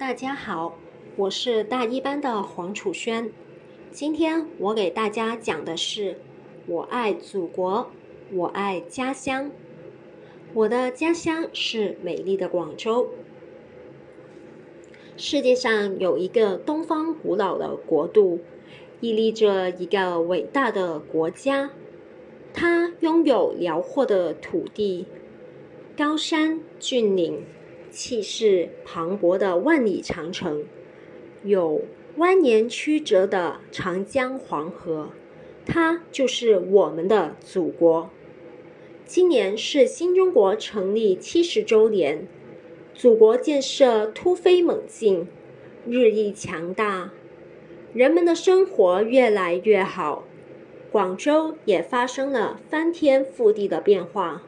大家好，我是大一班的黄楚轩。今天我给大家讲的是：我爱祖国，我爱家乡。我的家乡是美丽的广州。世界上有一个东方古老的国度，屹立着一个伟大的国家。它拥有辽阔的土地、高山峻岭。气势磅礴的万里长城，有蜿蜒曲折的长江黄河，它就是我们的祖国。今年是新中国成立七十周年，祖国建设突飞猛进，日益强大，人们的生活越来越好，广州也发生了翻天覆地的变化。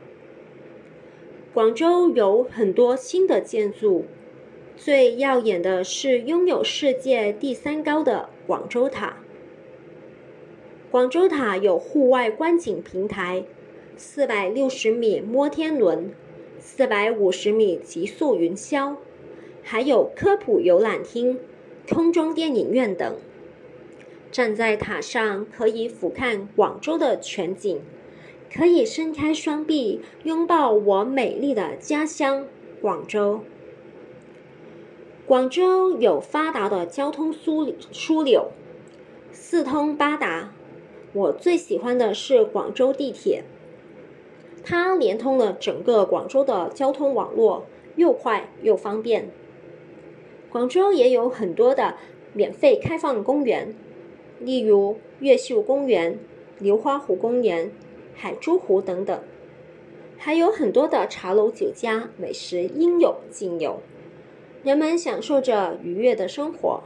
广州有很多新的建筑，最耀眼的是拥有世界第三高的广州塔。广州塔有户外观景平台、四百六十米摩天轮、四百五十米极速云霄，还有科普游览厅、空中电影院等。站在塔上可以俯瞰广州的全景。可以伸开双臂拥抱我美丽的家乡广州。广州有发达的交通枢枢纽，四通八达。我最喜欢的是广州地铁，它连通了整个广州的交通网络，又快又方便。广州也有很多的免费开放公园，例如越秀公园、流花湖公园。海珠湖等等，还有很多的茶楼酒家，美食应有尽有，人们享受着愉悦的生活。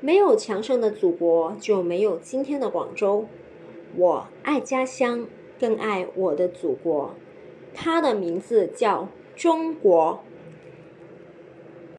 没有强盛的祖国，就没有今天的广州。我爱家乡，更爱我的祖国，它的名字叫中国。